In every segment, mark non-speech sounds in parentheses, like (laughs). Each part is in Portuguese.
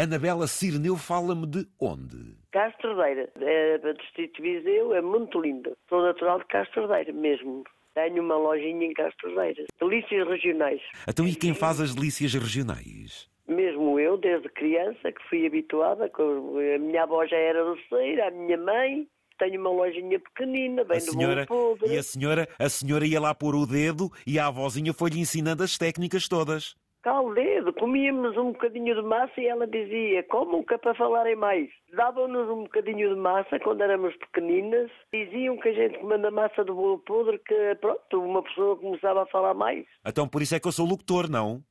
Anabela Cirneu fala-me de onde? Castrodeira, é do Distrito de Viseu, é muito lindo. Sou natural de Castrodeira mesmo. Tenho uma lojinha em Castrodeira. Delícias regionais. Então e quem faz as delícias regionais? Mesmo eu, desde criança, que fui habituada, a minha avó já era doceira, a minha mãe. Tenho uma lojinha pequenina, bem A do senhora, podre. e a senhora, a senhora ia lá pôr o dedo e a avózinha foi-lhe ensinando as técnicas todas. Cá o dedo, comíamos um bocadinho de massa e ela dizia, comam que é para falarem mais. Davam-nos um bocadinho de massa quando éramos pequeninas, diziam que a gente comendo a massa do bolo podre, que pronto, uma pessoa começava a falar mais. Então por isso é que eu sou locutor, não?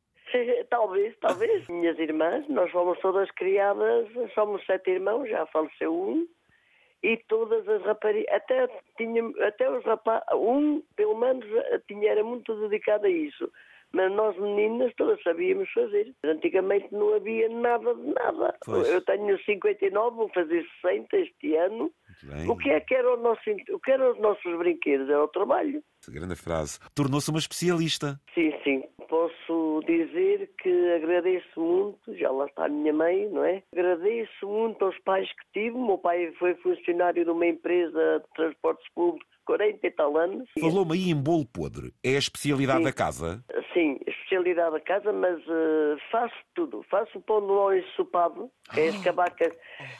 talvez, talvez. (laughs) Minhas irmãs, nós fomos todas criadas, somos sete irmãos, já faleceu um, e todas as raparigas, até, tinha, até os rapazes, um, pelo menos, tinha, era muito dedicado a isso. Mas nós meninas todas sabíamos fazer. Antigamente não havia nada de nada. Pois. Eu tenho 59, vou fazer 60 este ano. O que é que era o nosso, o que eram os nossos brinquedos? Era o trabalho. Grande frase. Tornou-se uma especialista. Sim, sim. Posso dizer que agradeço muito, já lá está a minha mãe, não é? Agradeço muito aos pais que tive. O meu pai foi funcionário de uma empresa de transportes públicos 40 e tal anos. Falou-me aí em bolo podre. É a especialidade Sim. da casa? Especialidade da casa, mas eh, faço tudo. Faço pão de ló ensopado, que é as cabacas,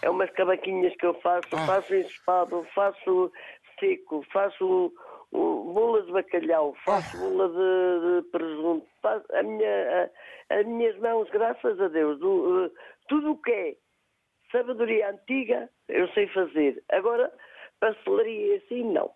é umas cavaquinhas que eu faço, faço ensopado, faço seco, faço o, bola de bacalhau, faço bola de, de presunto. Faço, a minha, a- as minhas mãos, graças a Deus, do, eh, tudo o que é sabedoria antiga, eu sei fazer. Agora, pastelaria assim, não.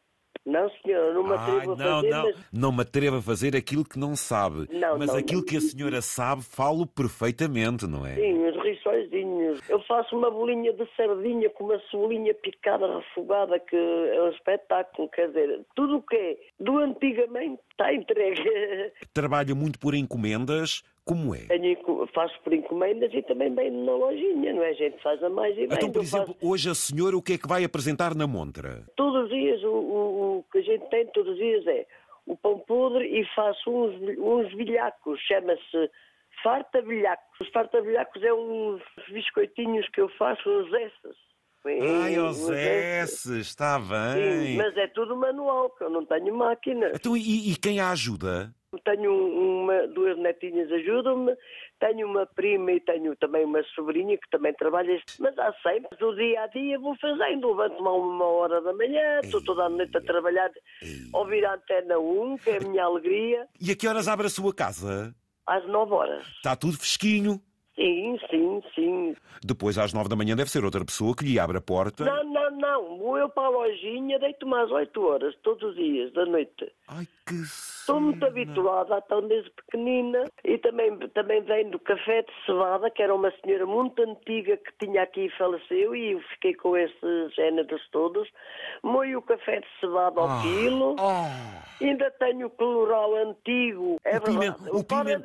Não, senhora, não me Ai, atrevo a não, fazer, não. mas Não me atrevo a fazer aquilo que não sabe. Não, Mas não, aquilo não. que a senhora sabe, falo perfeitamente, não é? Sim, os rissóizinhos. Eu faço uma bolinha de sardinha com uma cebolinha picada, refogada, que é um espetáculo. Quer dizer, tudo o que é do antigamente está entregue. (laughs) Trabalha muito por encomendas, como é? Tenho faço por encomendas e também bem na lojinha, não é? A gente faz a mais e bem. Então, por Eu faço exemplo, hoje a senhora o que é que vai apresentar na montra? todos os dias, o- o que a gente tem todos os dias é o pão podre e faço uns, uns bilhacos, chama-se farta bilhacos. Os farta bilhacos é uns biscoitinhos que eu faço, uns essas. Ai, os S, está Sim, bem. mas é tudo manual, que eu não tenho máquina. Então, e, e quem a ajuda? Tenho uma, duas netinhas ajudam-me, tenho uma prima e tenho também uma sobrinha que também trabalha, mas há sempre, do dia a dia vou fazendo, levanto-me a uma hora da manhã, estou toda a noite a trabalhar, ouvir a antena 1, que é a minha alegria, E a que horas abre a sua casa? às nove horas. Está tudo fresquinho. Sim, sim, sim. Depois, às nove da manhã, deve ser outra pessoa que lhe abre a porta. Não, não, não, vou eu para a lojinha, deito-me às oito horas, todos os dias, da noite. Ai, que Estou muito cena. habituada, então desde pequenina. E também, também vem do café de cevada, que era uma senhora muito antiga que tinha aqui e faleceu, e eu fiquei com esses géneros todos. Moio o café de cevada ao Ah, quilo. ah. Ainda tenho o coloral antigo, é O verdade. o O, pimen-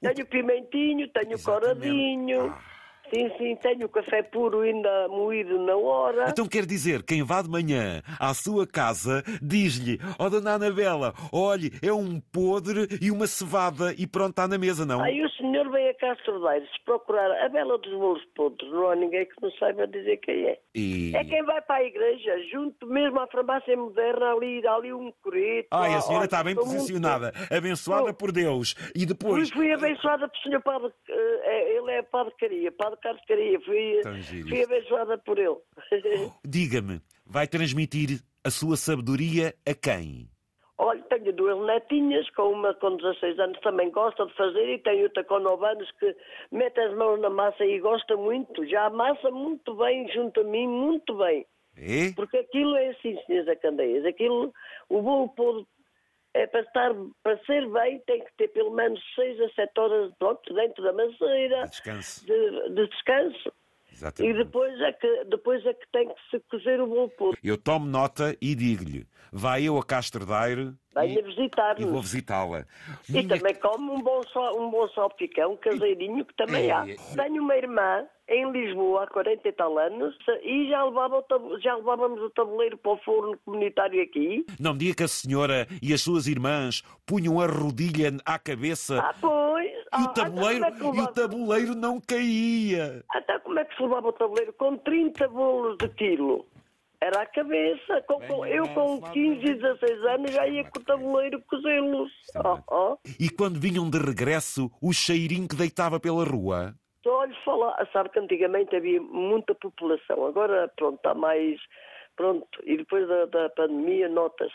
Tenho pimentinho, tenho Exatamente. coradinho. Ah. Sim, sim, tenho o café puro ainda moído na hora. Então quer dizer, quem vá de manhã à sua casa diz-lhe: Ó Dona Anabela, olhe, é um podre e uma cevada e pronto, está na mesa, não? Aí o senhor vem a Castro Daire, se procurar a Bela dos Bolos Podres, não há ninguém que não saiba dizer quem é. E... É quem vai para a igreja, junto mesmo à farmácia moderna, ali, ali um coreto. Ai, a senhora está bem estou muito- posicionada, abençoada Oh. por Deus. E depois. Pois fui abençoada pelo senhor padre, eh, eh, ele é padre Caria, padre Carlos Caria, fui, Tão giro fui abençoada por ele. (laughs) Diga-me, vai transmitir a sua sabedoria a quem? Olha, tenho duas netinhas, com uma com 16 anos também gosta de fazer e tenho outra com 9 anos que mete as mãos na massa e gosta muito, já amassa muito bem junto a mim, muito bem. É? Porque aquilo é assim, senhores Candeias, aquilo, o bolo é para estar, para ser bem, tem que ter pelo menos 6 a 7 horas pronto, dentro da maceira, Descanse. de, de descanso. E Exatamente. depois é, que, depois é que tem que se cozer o bolo podre. Eu tomo nota e digo-lhe: vai eu a Casterdeiro Venha e, e vou visitá-la. E Minha- também come um bom, sal, um bom salpicão caseirinho que também há. É. Tenho uma irmã em Lisboa há 40 e tal anos e já, levava o já levávamos o tabuleiro para o forno comunitário aqui. Não me diga que a senhora e as suas irmãs punham a rodilha à cabeça. Ah, pois, Ah, o tabuleiro, então como é que e o levava- tabuleiro não caía. Até como é que se levava o tabuleiro? Com 30 bolos de quilo. Era a cabeça. Com- com- eu com 15 e 16 anos já ia com o tabuleiro cozê-los. Oh, oh. E quando vinham de regresso, o cheirinho que deitava pela rua. Só lhes falar, sabe que antigamente havia muita população, agora pronto, está mais pronto, e depois da, da pandemia nota-se.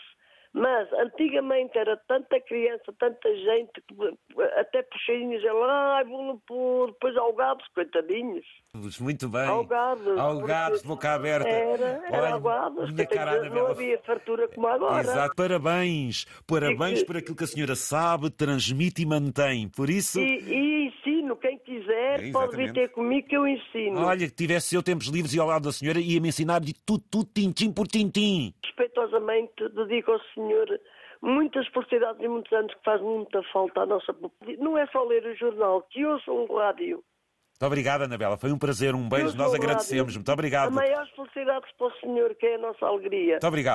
Mas antigamente era tanta criança, tanta gente, até puxeirinhos, ai, vou pôr, depois algados, coitadinhos. Muito bem. Algados. Algados de boca aberta. Era, era Olha, algados, minha cara não havia fartura como agora. Exato. Parabéns. Parabéns E por aquilo que a senhora sabe, transmite e mantém. Por isso, E, e quem quiser, É, pode vir ter comigo que eu ensino. olha, que tivesse eu tempos livres e ao lado da senhora, ia-me ensinar de tudo, tudo, tintim por tintim. respeitosamente dedico ao senhor muitas felicidades e muitos anos que faz muita falta à nossa população. Não é só ler o jornal, que ouçam um rádio. Muito obrigado, Anabela. Foi um prazer, um beijo. Nós um agradecemos. rádio. Muito obrigado. A maiores felicidades para o senhor, que é a nossa alegria. Muito obrigado.